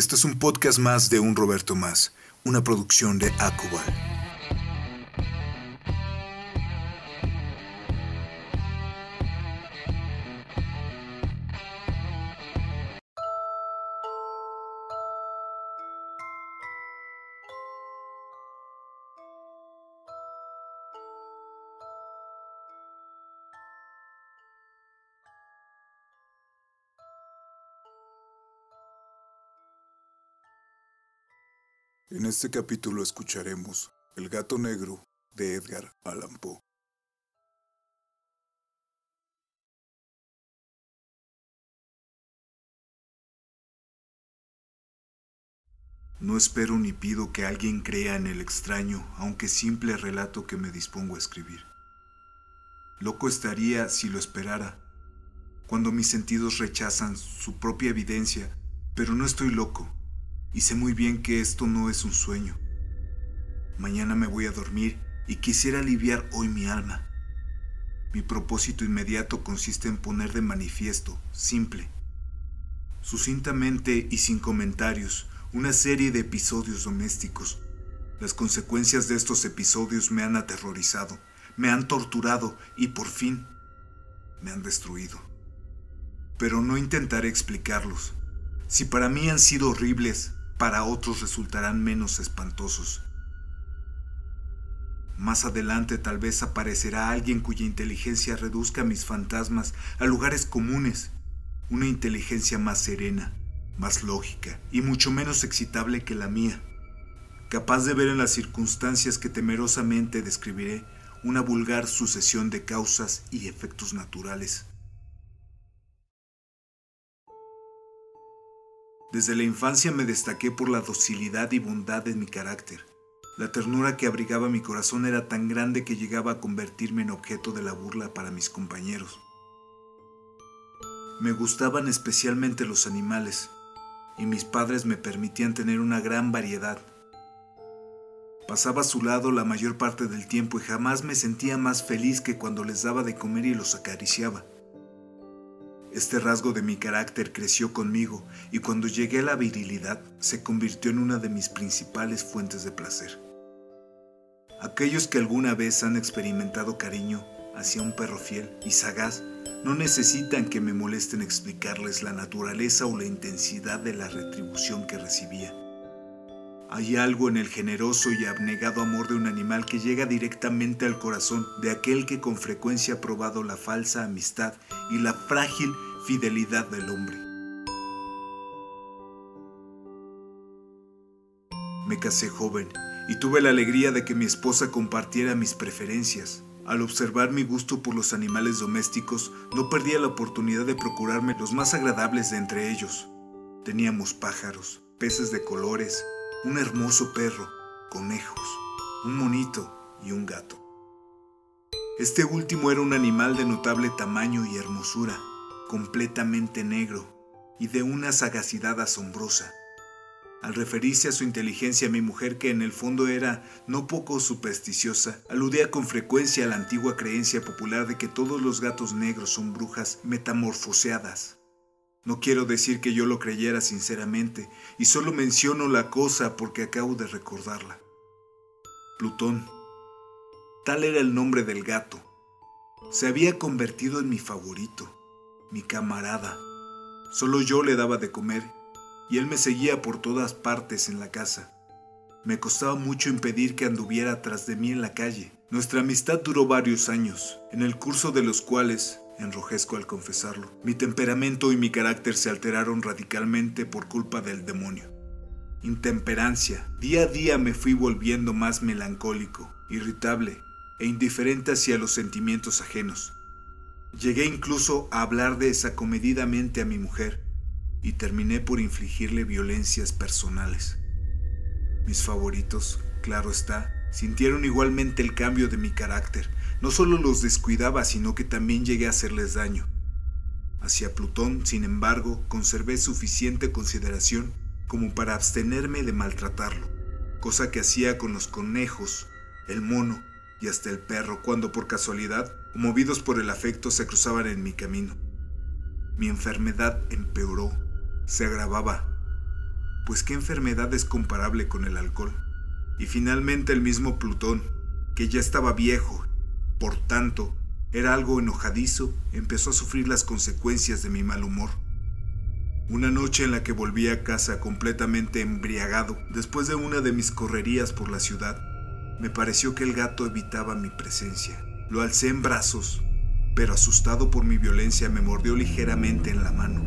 Esto es un podcast más de un Roberto Más, una producción de Acubal. En este capítulo escucharemos El gato negro de Edgar Allan Poe. No espero ni pido que alguien crea en el extraño, aunque simple relato que me dispongo a escribir. Loco estaría si lo esperara, cuando mis sentidos rechazan su propia evidencia, pero no estoy loco y sé muy bien que esto no es un sueño. Mañana me voy a dormir y quisiera aliviar hoy mi alma. Mi propósito inmediato consiste en poner de manifiesto, simple, sucintamente y sin comentarios, una serie de episodios domésticos. Las consecuencias de estos episodios me han aterrorizado, me han torturado y por fin me han destruido. Pero no intentaré explicarlos. Si para mí han sido horribles, para otros resultarán menos espantosos. Más adelante tal vez aparecerá alguien cuya inteligencia reduzca mis fantasmas a lugares comunes, una inteligencia más serena, más lógica y mucho menos excitable que la mía, capaz de ver en las circunstancias que temerosamente describiré una vulgar sucesión de causas y efectos naturales. Desde la infancia me destaqué por la docilidad y bondad de mi carácter. La ternura que abrigaba mi corazón era tan grande que llegaba a convertirme en objeto de la burla para mis compañeros. Me gustaban especialmente los animales, y mis padres me permitían tener una gran variedad. Pasaba a su lado la mayor parte del tiempo y jamás me sentía más feliz que cuando les daba de comer y los acariciaba. Este rasgo de mi carácter creció conmigo y cuando llegué a la virilidad se convirtió en una de mis principales fuentes de placer. Aquellos que alguna vez han experimentado cariño hacia un perro fiel y sagaz no necesitan que me molesten explicarles la naturaleza o la intensidad de la retribución que recibía. Hay algo en el generoso y abnegado amor de un animal que llega directamente al corazón de aquel que con frecuencia ha probado la falsa amistad y la frágil fidelidad del hombre. Me casé joven y tuve la alegría de que mi esposa compartiera mis preferencias. Al observar mi gusto por los animales domésticos, no perdía la oportunidad de procurarme los más agradables de entre ellos. Teníamos pájaros, peces de colores, un hermoso perro, conejos, un monito y un gato. Este último era un animal de notable tamaño y hermosura, completamente negro y de una sagacidad asombrosa. Al referirse a su inteligencia, mi mujer, que en el fondo era no poco supersticiosa, aludía con frecuencia a la antigua creencia popular de que todos los gatos negros son brujas metamorfoseadas. No quiero decir que yo lo creyera sinceramente, y solo menciono la cosa porque acabo de recordarla. Plutón. Tal era el nombre del gato. Se había convertido en mi favorito, mi camarada. Solo yo le daba de comer, y él me seguía por todas partes en la casa. Me costaba mucho impedir que anduviera tras de mí en la calle. Nuestra amistad duró varios años, en el curso de los cuales enrojezco al confesarlo. Mi temperamento y mi carácter se alteraron radicalmente por culpa del demonio. Intemperancia. Día a día me fui volviendo más melancólico, irritable e indiferente hacia los sentimientos ajenos. Llegué incluso a hablar desacomedidamente a mi mujer y terminé por infligirle violencias personales. Mis favoritos, claro está, sintieron igualmente el cambio de mi carácter no solo los descuidaba, sino que también llegué a hacerles daño. Hacia Plutón, sin embargo, conservé suficiente consideración como para abstenerme de maltratarlo, cosa que hacía con los conejos, el mono y hasta el perro cuando por casualidad, movidos por el afecto, se cruzaban en mi camino. Mi enfermedad empeoró, se agravaba, pues qué enfermedad es comparable con el alcohol. Y finalmente el mismo Plutón, que ya estaba viejo, por tanto, era algo enojadizo, empezó a sufrir las consecuencias de mi mal humor. Una noche en la que volví a casa completamente embriagado, después de una de mis correrías por la ciudad, me pareció que el gato evitaba mi presencia. Lo alcé en brazos, pero asustado por mi violencia me mordió ligeramente en la mano.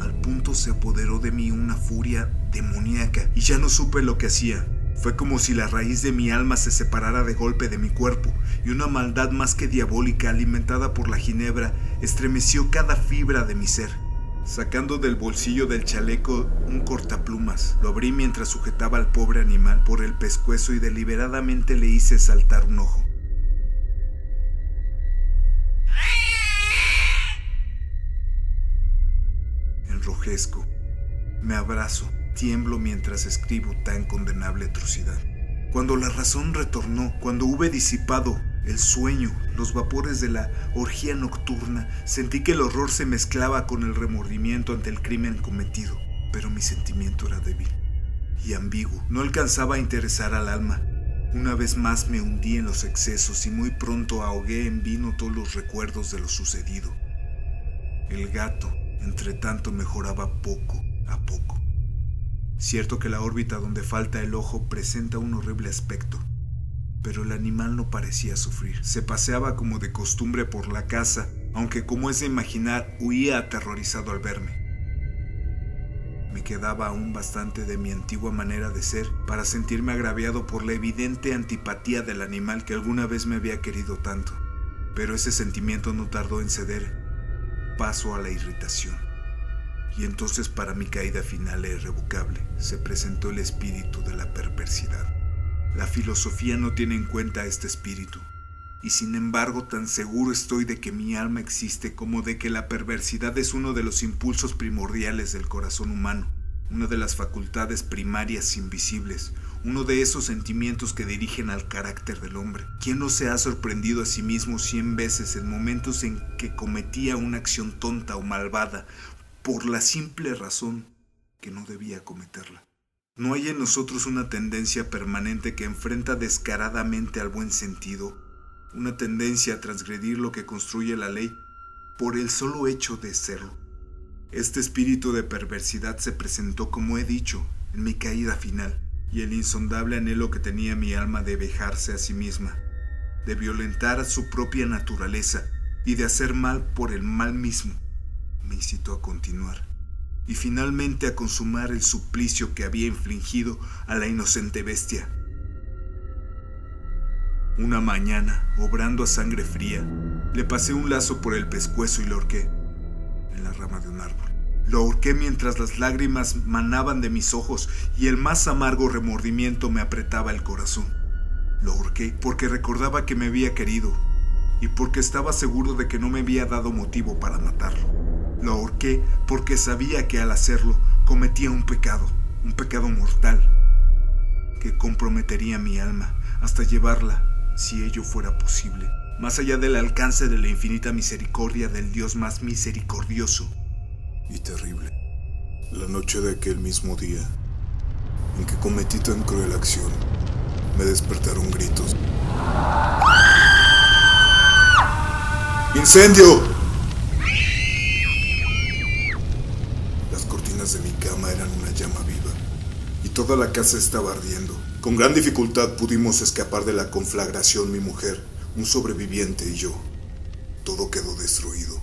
Al punto se apoderó de mí una furia demoníaca y ya no supe lo que hacía. Fue como si la raíz de mi alma se separara de golpe de mi cuerpo y una maldad más que diabólica alimentada por la ginebra estremeció cada fibra de mi ser. Sacando del bolsillo del chaleco un cortaplumas, lo abrí mientras sujetaba al pobre animal por el pescuezo y deliberadamente le hice saltar un ojo. Enrojezco, me abrazo, tiemblo mientras escribo tan condenable atrocidad. Cuando la razón retornó, cuando hube disipado el sueño, los vapores de la orgía nocturna, sentí que el horror se mezclaba con el remordimiento ante el crimen cometido, pero mi sentimiento era débil y ambiguo, no alcanzaba a interesar al alma. Una vez más me hundí en los excesos y muy pronto ahogué en vino todos los recuerdos de lo sucedido. El gato, entre tanto, mejoraba poco a poco. Cierto que la órbita donde falta el ojo presenta un horrible aspecto, pero el animal no parecía sufrir. Se paseaba como de costumbre por la casa, aunque como es de imaginar, huía aterrorizado al verme. Me quedaba aún bastante de mi antigua manera de ser para sentirme agraviado por la evidente antipatía del animal que alguna vez me había querido tanto. Pero ese sentimiento no tardó en ceder paso a la irritación. Y entonces para mi caída final e irrevocable se presentó el espíritu de la perversidad. La filosofía no tiene en cuenta este espíritu, y sin embargo tan seguro estoy de que mi alma existe como de que la perversidad es uno de los impulsos primordiales del corazón humano, una de las facultades primarias invisibles, uno de esos sentimientos que dirigen al carácter del hombre. ¿Quién no se ha sorprendido a sí mismo cien veces en momentos en que cometía una acción tonta o malvada por la simple razón que no debía cometerla? No hay en nosotros una tendencia permanente que enfrenta descaradamente al buen sentido, una tendencia a transgredir lo que construye la ley por el solo hecho de serlo. Este espíritu de perversidad se presentó, como he dicho, en mi caída final, y el insondable anhelo que tenía mi alma de vejarse a sí misma, de violentar a su propia naturaleza y de hacer mal por el mal mismo, me incitó a continuar y finalmente a consumar el suplicio que había infligido a la inocente bestia. Una mañana, obrando a sangre fría, le pasé un lazo por el pescuezo y lo ahorqué en la rama de un árbol. Lo ahorqué mientras las lágrimas manaban de mis ojos y el más amargo remordimiento me apretaba el corazón. Lo ahorqué porque recordaba que me había querido y porque estaba seguro de que no me había dado motivo para matarlo. Lo ahorqué porque sabía que al hacerlo cometía un pecado, un pecado mortal, que comprometería mi alma hasta llevarla, si ello fuera posible, más allá del alcance de la infinita misericordia del Dios más misericordioso y terrible. La noche de aquel mismo día, en que cometí tan cruel acción, me despertaron gritos. ¡Incendio! Cama eran una llama viva y toda la casa estaba ardiendo. Con gran dificultad pudimos escapar de la conflagración mi mujer, un sobreviviente y yo. Todo quedó destruido.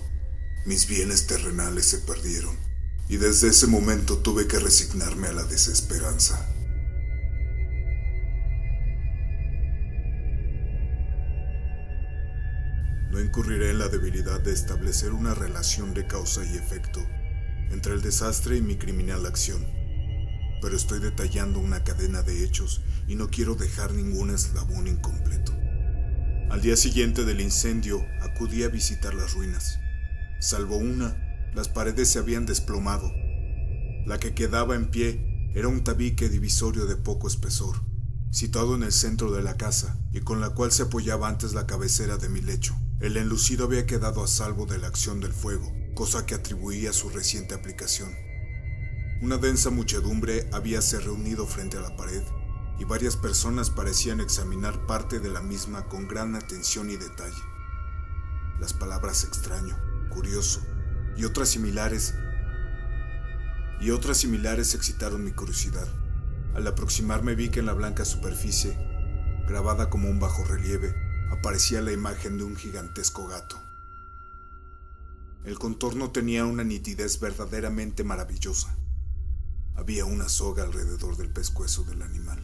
Mis bienes terrenales se perdieron y desde ese momento tuve que resignarme a la desesperanza. No incurriré en la debilidad de establecer una relación de causa y efecto entre el desastre y mi criminal acción. Pero estoy detallando una cadena de hechos y no quiero dejar ningún eslabón incompleto. Al día siguiente del incendio acudí a visitar las ruinas. Salvo una, las paredes se habían desplomado. La que quedaba en pie era un tabique divisorio de poco espesor, situado en el centro de la casa y con la cual se apoyaba antes la cabecera de mi lecho. El enlucido había quedado a salvo de la acción del fuego, cosa que atribuía a su reciente aplicación. Una densa muchedumbre habíase reunido frente a la pared y varias personas parecían examinar parte de la misma con gran atención y detalle. Las palabras extraño, curioso y otras similares y otras similares excitaron mi curiosidad. Al aproximarme vi que en la blanca superficie, grabada como un bajo relieve, aparecía la imagen de un gigantesco gato. El contorno tenía una nitidez verdaderamente maravillosa. Había una soga alrededor del pescuezo del animal.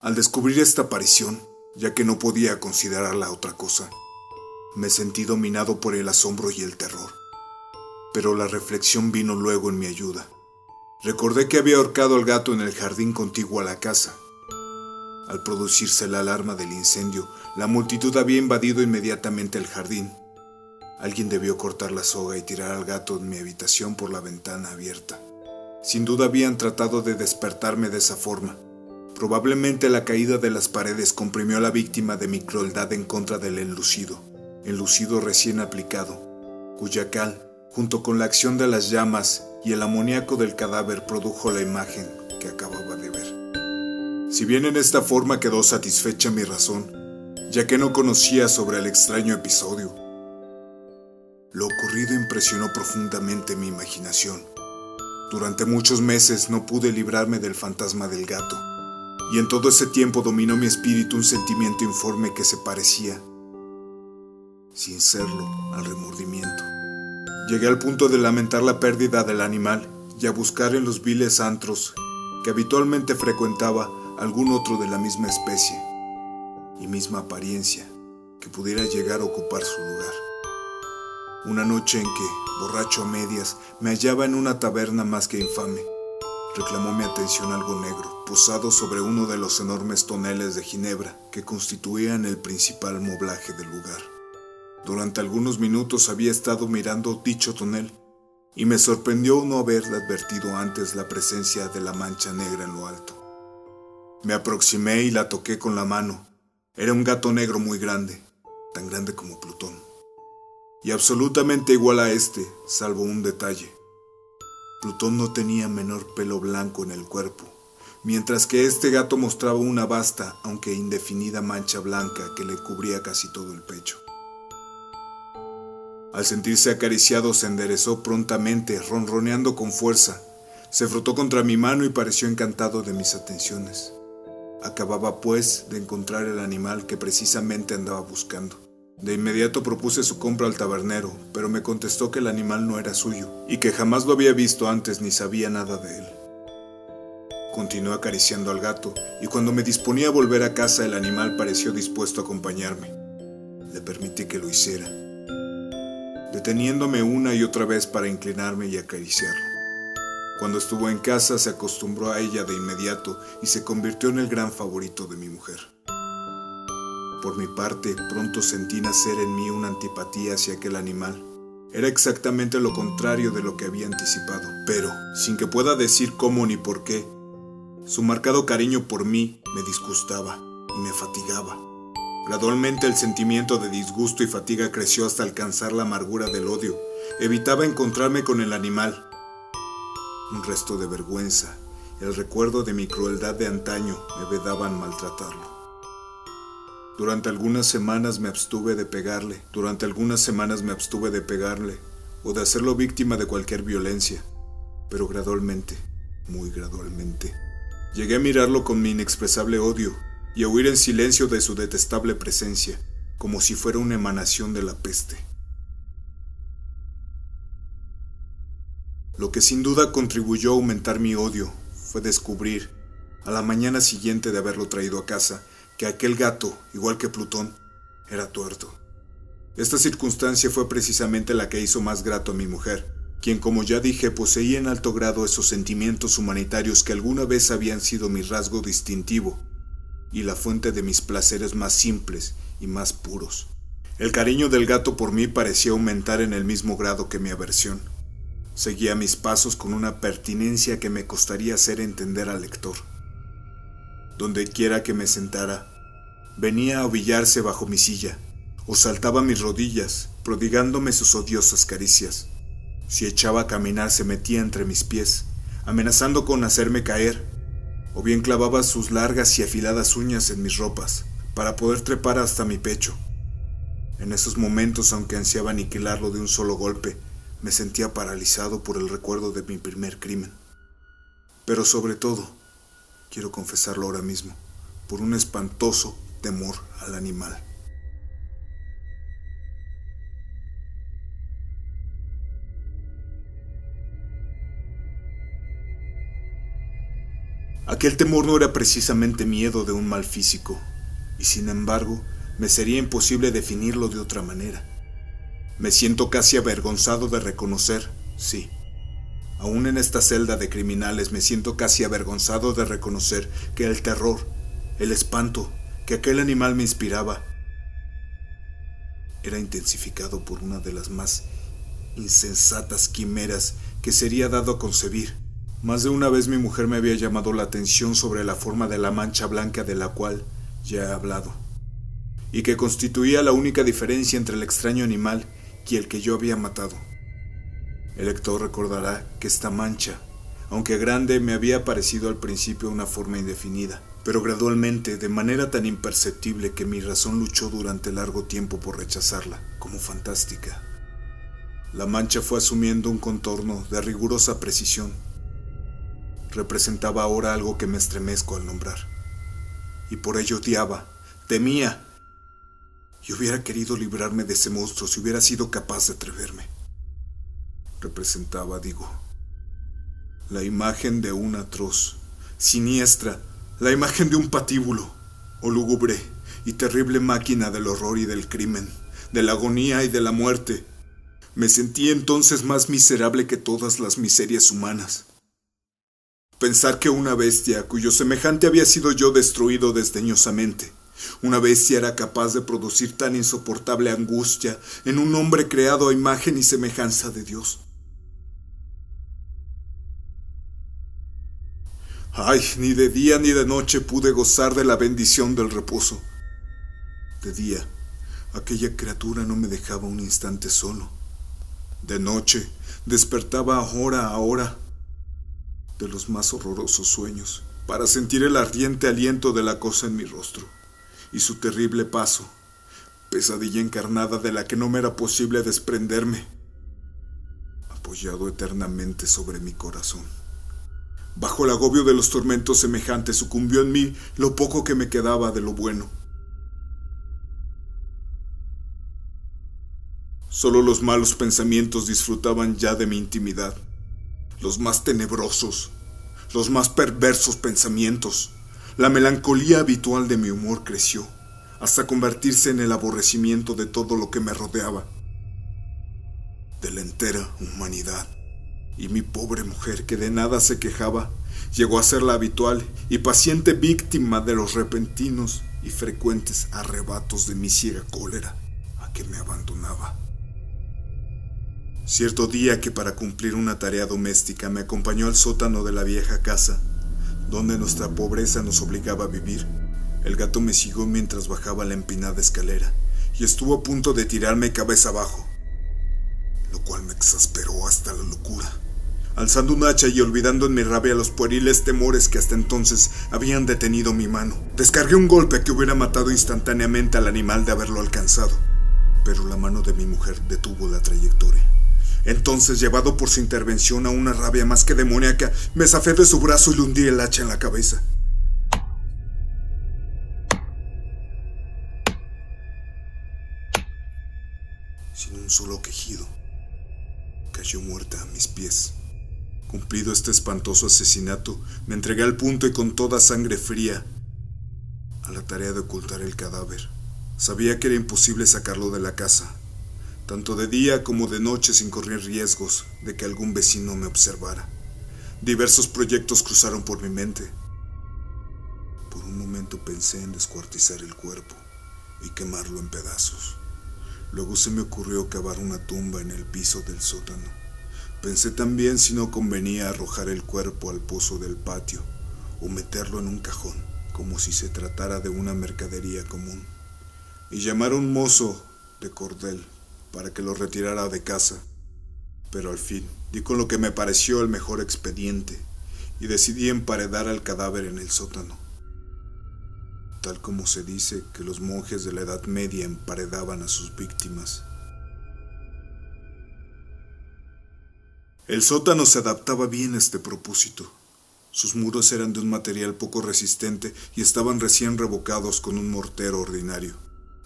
Al descubrir esta aparición, ya que no podía considerarla otra cosa, me sentí dominado por el asombro y el terror. Pero la reflexión vino luego en mi ayuda. Recordé que había ahorcado al gato en el jardín contiguo a la casa. Al producirse la alarma del incendio, la multitud había invadido inmediatamente el jardín. Alguien debió cortar la soga y tirar al gato en mi habitación por la ventana abierta. Sin duda habían tratado de despertarme de esa forma. Probablemente la caída de las paredes comprimió a la víctima de mi crueldad en contra del enlucido, enlucido recién aplicado, cuya cal, junto con la acción de las llamas y el amoníaco del cadáver, produjo la imagen que acababa de ver. Si bien en esta forma quedó satisfecha mi razón, ya que no conocía sobre el extraño episodio, lo ocurrido impresionó profundamente mi imaginación. Durante muchos meses no pude librarme del fantasma del gato y en todo ese tiempo dominó mi espíritu un sentimiento informe que se parecía, sin serlo, al remordimiento. Llegué al punto de lamentar la pérdida del animal y a buscar en los viles antros que habitualmente frecuentaba algún otro de la misma especie y misma apariencia que pudiera llegar a ocupar su lugar. Una noche en que, borracho a medias, me hallaba en una taberna más que infame, reclamó mi atención algo negro, posado sobre uno de los enormes toneles de ginebra que constituían el principal moblaje del lugar. Durante algunos minutos había estado mirando dicho tonel y me sorprendió no haber advertido antes la presencia de la mancha negra en lo alto. Me aproximé y la toqué con la mano. Era un gato negro muy grande, tan grande como Plutón, y absolutamente igual a este, salvo un detalle. Plutón no tenía menor pelo blanco en el cuerpo, mientras que este gato mostraba una vasta, aunque indefinida mancha blanca que le cubría casi todo el pecho. Al sentirse acariciado se enderezó prontamente, ronroneando con fuerza. Se frotó contra mi mano y pareció encantado de mis atenciones. Acababa, pues, de encontrar el animal que precisamente andaba buscando. De inmediato propuse su compra al tabernero, pero me contestó que el animal no era suyo y que jamás lo había visto antes ni sabía nada de él. Continué acariciando al gato y cuando me disponía a volver a casa el animal pareció dispuesto a acompañarme. Le permití que lo hiciera, deteniéndome una y otra vez para inclinarme y acariciarlo. Cuando estuvo en casa se acostumbró a ella de inmediato y se convirtió en el gran favorito de mi mujer. Por mi parte, pronto sentí nacer en mí una antipatía hacia aquel animal. Era exactamente lo contrario de lo que había anticipado, pero, sin que pueda decir cómo ni por qué, su marcado cariño por mí me disgustaba y me fatigaba. Gradualmente el sentimiento de disgusto y fatiga creció hasta alcanzar la amargura del odio. Evitaba encontrarme con el animal. Un resto de vergüenza, el recuerdo de mi crueldad de antaño me vedaban maltratarlo. Durante algunas semanas me abstuve de pegarle, durante algunas semanas me abstuve de pegarle o de hacerlo víctima de cualquier violencia, pero gradualmente, muy gradualmente, llegué a mirarlo con mi inexpresable odio y a huir en silencio de su detestable presencia, como si fuera una emanación de la peste. Lo que sin duda contribuyó a aumentar mi odio fue descubrir, a la mañana siguiente de haberlo traído a casa, que aquel gato, igual que Plutón, era tuerto. Esta circunstancia fue precisamente la que hizo más grato a mi mujer, quien como ya dije poseía en alto grado esos sentimientos humanitarios que alguna vez habían sido mi rasgo distintivo y la fuente de mis placeres más simples y más puros. El cariño del gato por mí parecía aumentar en el mismo grado que mi aversión. Seguía mis pasos con una pertinencia que me costaría hacer entender al lector. Donde quiera que me sentara, venía a ovillarse bajo mi silla, o saltaba mis rodillas, prodigándome sus odiosas caricias. Si echaba a caminar se metía entre mis pies, amenazando con hacerme caer, o bien clavaba sus largas y afiladas uñas en mis ropas, para poder trepar hasta mi pecho. En esos momentos, aunque ansiaba aniquilarlo de un solo golpe, me sentía paralizado por el recuerdo de mi primer crimen. Pero sobre todo, quiero confesarlo ahora mismo, por un espantoso temor al animal. Aquel temor no era precisamente miedo de un mal físico, y sin embargo me sería imposible definirlo de otra manera. Me siento casi avergonzado de reconocer, sí, aún en esta celda de criminales me siento casi avergonzado de reconocer que el terror, el espanto que aquel animal me inspiraba, era intensificado por una de las más insensatas quimeras que sería dado a concebir. Más de una vez mi mujer me había llamado la atención sobre la forma de la mancha blanca de la cual ya he hablado, y que constituía la única diferencia entre el extraño animal y el que yo había matado. El lector recordará que esta mancha, aunque grande, me había parecido al principio una forma indefinida, pero gradualmente, de manera tan imperceptible que mi razón luchó durante largo tiempo por rechazarla, como fantástica. La mancha fue asumiendo un contorno de rigurosa precisión. Representaba ahora algo que me estremezco al nombrar y por ello odiaba, temía, y hubiera querido librarme de ese monstruo si hubiera sido capaz de atreverme. Representaba, digo, la imagen de una atroz, siniestra, la imagen de un patíbulo, o lúgubre y terrible máquina del horror y del crimen, de la agonía y de la muerte. Me sentí entonces más miserable que todas las miserias humanas. Pensar que una bestia cuyo semejante había sido yo destruido desdeñosamente, una bestia era capaz de producir tan insoportable angustia en un hombre creado a imagen y semejanza de Dios. Ay, ni de día ni de noche pude gozar de la bendición del reposo. De día, aquella criatura no me dejaba un instante solo. De noche, despertaba hora a hora de los más horrorosos sueños, para sentir el ardiente aliento de la cosa en mi rostro, y su terrible paso, pesadilla encarnada de la que no me era posible desprenderme, apoyado eternamente sobre mi corazón. Bajo el agobio de los tormentos semejantes sucumbió en mí lo poco que me quedaba de lo bueno. Solo los malos pensamientos disfrutaban ya de mi intimidad los más tenebrosos, los más perversos pensamientos. La melancolía habitual de mi humor creció, hasta convertirse en el aborrecimiento de todo lo que me rodeaba, de la entera humanidad. Y mi pobre mujer, que de nada se quejaba, llegó a ser la habitual y paciente víctima de los repentinos y frecuentes arrebatos de mi ciega cólera, a que me abandonaba. Cierto día que para cumplir una tarea doméstica me acompañó al sótano de la vieja casa, donde nuestra pobreza nos obligaba a vivir, el gato me siguió mientras bajaba la empinada escalera y estuvo a punto de tirarme cabeza abajo, lo cual me exasperó hasta la locura. Alzando un hacha y olvidando en mi rabia los pueriles temores que hasta entonces habían detenido mi mano, descargué un golpe que hubiera matado instantáneamente al animal de haberlo alcanzado, pero la mano de mi mujer detuvo la trayectoria. Entonces, llevado por su intervención a una rabia más que demoníaca, me zafé de su brazo y le hundí el hacha en la cabeza. Sin un solo quejido, cayó muerta a mis pies. Cumplido este espantoso asesinato, me entregué al punto y con toda sangre fría a la tarea de ocultar el cadáver. Sabía que era imposible sacarlo de la casa, tanto de día como de noche sin correr riesgos de que algún vecino me observara. Diversos proyectos cruzaron por mi mente. Por un momento pensé en descuartizar el cuerpo y quemarlo en pedazos. Luego se me ocurrió cavar una tumba en el piso del sótano. Pensé también si no convenía arrojar el cuerpo al pozo del patio o meterlo en un cajón, como si se tratara de una mercadería común, y llamar a un mozo de cordel para que lo retirara de casa. Pero al fin di con lo que me pareció el mejor expediente y decidí emparedar al cadáver en el sótano tal como se dice que los monjes de la Edad Media emparedaban a sus víctimas. El sótano se adaptaba bien a este propósito. Sus muros eran de un material poco resistente y estaban recién revocados con un mortero ordinario,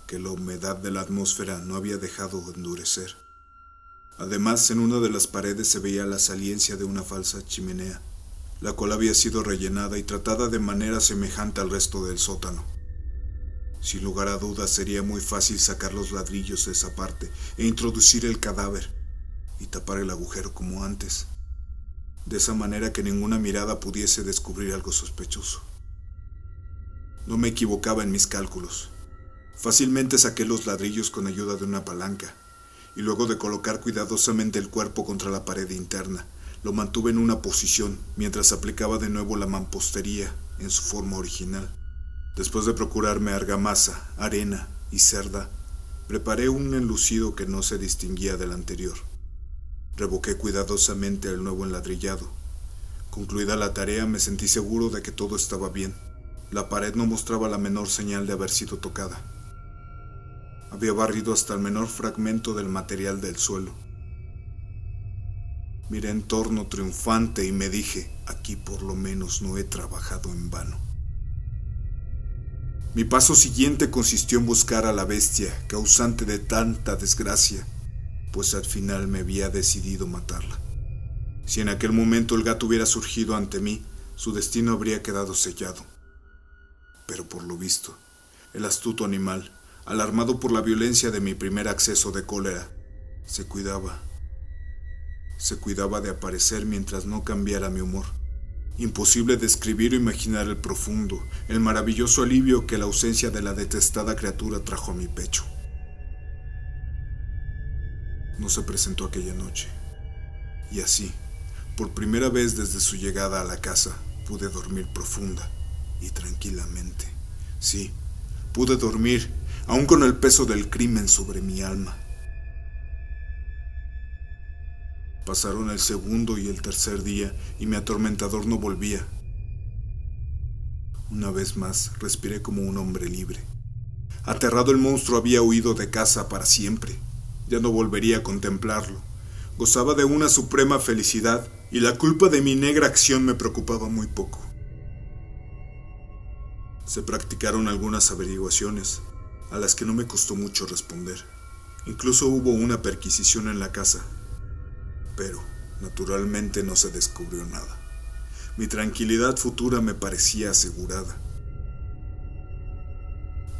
que la humedad de la atmósfera no había dejado endurecer. Además, en una de las paredes se veía la saliencia de una falsa chimenea la cual había sido rellenada y tratada de manera semejante al resto del sótano. Sin lugar a dudas sería muy fácil sacar los ladrillos de esa parte e introducir el cadáver y tapar el agujero como antes, de esa manera que ninguna mirada pudiese descubrir algo sospechoso. No me equivocaba en mis cálculos. Fácilmente saqué los ladrillos con ayuda de una palanca, y luego de colocar cuidadosamente el cuerpo contra la pared interna, lo mantuve en una posición mientras aplicaba de nuevo la mampostería en su forma original. Después de procurarme argamasa, arena y cerda, preparé un enlucido que no se distinguía del anterior. Revoqué cuidadosamente el nuevo enladrillado. Concluida la tarea me sentí seguro de que todo estaba bien. La pared no mostraba la menor señal de haber sido tocada. Había barrido hasta el menor fragmento del material del suelo. Miré en torno triunfante y me dije, aquí por lo menos no he trabajado en vano. Mi paso siguiente consistió en buscar a la bestia causante de tanta desgracia, pues al final me había decidido matarla. Si en aquel momento el gato hubiera surgido ante mí, su destino habría quedado sellado. Pero por lo visto, el astuto animal, alarmado por la violencia de mi primer acceso de cólera, se cuidaba se cuidaba de aparecer mientras no cambiara mi humor. Imposible describir o imaginar el profundo, el maravilloso alivio que la ausencia de la detestada criatura trajo a mi pecho. No se presentó aquella noche. Y así, por primera vez desde su llegada a la casa, pude dormir profunda y tranquilamente. Sí, pude dormir, aun con el peso del crimen sobre mi alma. Pasaron el segundo y el tercer día y mi atormentador no volvía. Una vez más respiré como un hombre libre. Aterrado el monstruo había huido de casa para siempre. Ya no volvería a contemplarlo. Gozaba de una suprema felicidad y la culpa de mi negra acción me preocupaba muy poco. Se practicaron algunas averiguaciones, a las que no me costó mucho responder. Incluso hubo una perquisición en la casa, pero naturalmente no se descubrió nada. Mi tranquilidad futura me parecía asegurada.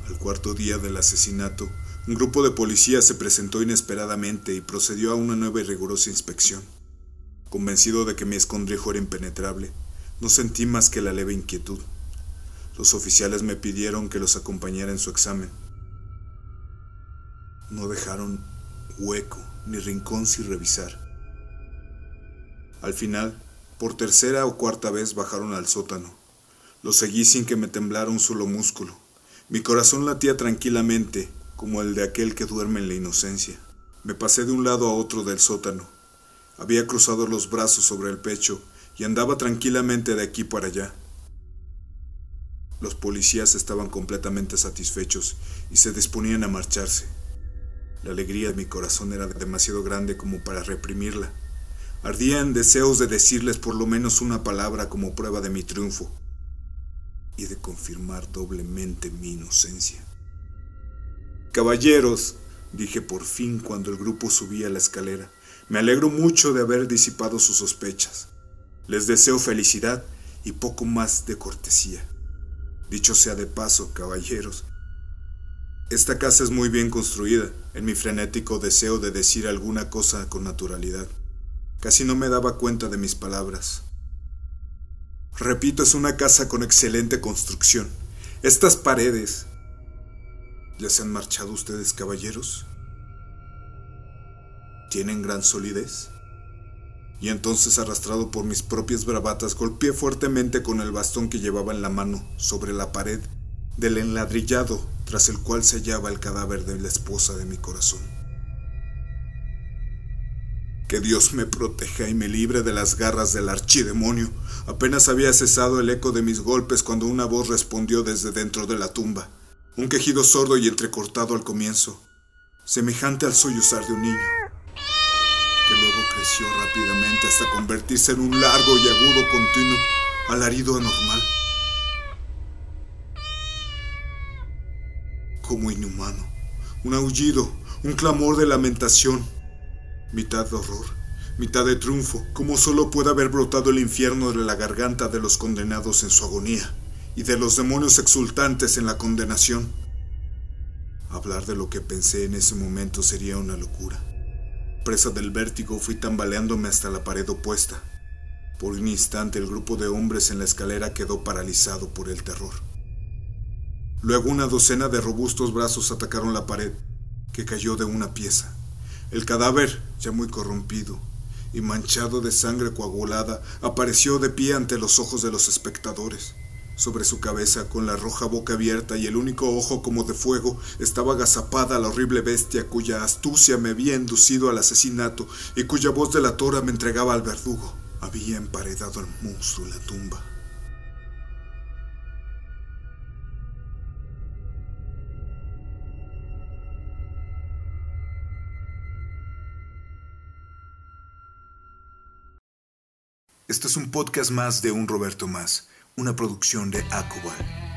Al cuarto día del asesinato, un grupo de policías se presentó inesperadamente y procedió a una nueva y rigurosa inspección. Convencido de que mi escondrijo era impenetrable, no sentí más que la leve inquietud. Los oficiales me pidieron que los acompañara en su examen. No dejaron hueco ni rincón sin revisar. Al final, por tercera o cuarta vez bajaron al sótano. Lo seguí sin que me temblara un solo músculo. Mi corazón latía tranquilamente, como el de aquel que duerme en la inocencia. Me pasé de un lado a otro del sótano. Había cruzado los brazos sobre el pecho y andaba tranquilamente de aquí para allá. Los policías estaban completamente satisfechos y se disponían a marcharse. La alegría de mi corazón era demasiado grande como para reprimirla. Ardía en deseos de decirles por lo menos una palabra como prueba de mi triunfo y de confirmar doblemente mi inocencia. Caballeros, dije por fin cuando el grupo subía la escalera, me alegro mucho de haber disipado sus sospechas. Les deseo felicidad y poco más de cortesía. Dicho sea de paso, caballeros, esta casa es muy bien construida, en mi frenético deseo de decir alguna cosa con naturalidad. Casi no me daba cuenta de mis palabras. Repito, es una casa con excelente construcción. Estas paredes... ¿Ya se han marchado ustedes, caballeros? tienen gran solidez. Y entonces, arrastrado por mis propias bravatas, golpeé fuertemente con el bastón que llevaba en la mano sobre la pared del enladrillado tras el cual se hallaba el cadáver de la esposa de mi corazón. Que Dios me proteja y me libre de las garras del archidemonio. Apenas había cesado el eco de mis golpes cuando una voz respondió desde dentro de la tumba. Un quejido sordo y entrecortado al comienzo, semejante al sollozar de un niño, que luego creció rápidamente hasta convertirse en un largo y agudo continuo alarido anormal. Como inhumano, un aullido, un clamor de lamentación mitad de horror, mitad de triunfo, como solo puede haber brotado el infierno de la garganta de los condenados en su agonía y de los demonios exultantes en la condenación. Hablar de lo que pensé en ese momento sería una locura. Presa del vértigo fui tambaleándome hasta la pared opuesta. Por un instante el grupo de hombres en la escalera quedó paralizado por el terror. Luego una docena de robustos brazos atacaron la pared, que cayó de una pieza. El cadáver, ya muy corrompido y manchado de sangre coagulada, apareció de pie ante los ojos de los espectadores. Sobre su cabeza, con la roja boca abierta y el único ojo como de fuego, estaba agazapada la horrible bestia cuya astucia me había inducido al asesinato y cuya voz delatora me entregaba al verdugo. Había emparedado al monstruo en la tumba. Este es un podcast más de un Roberto Más, una producción de Acobal.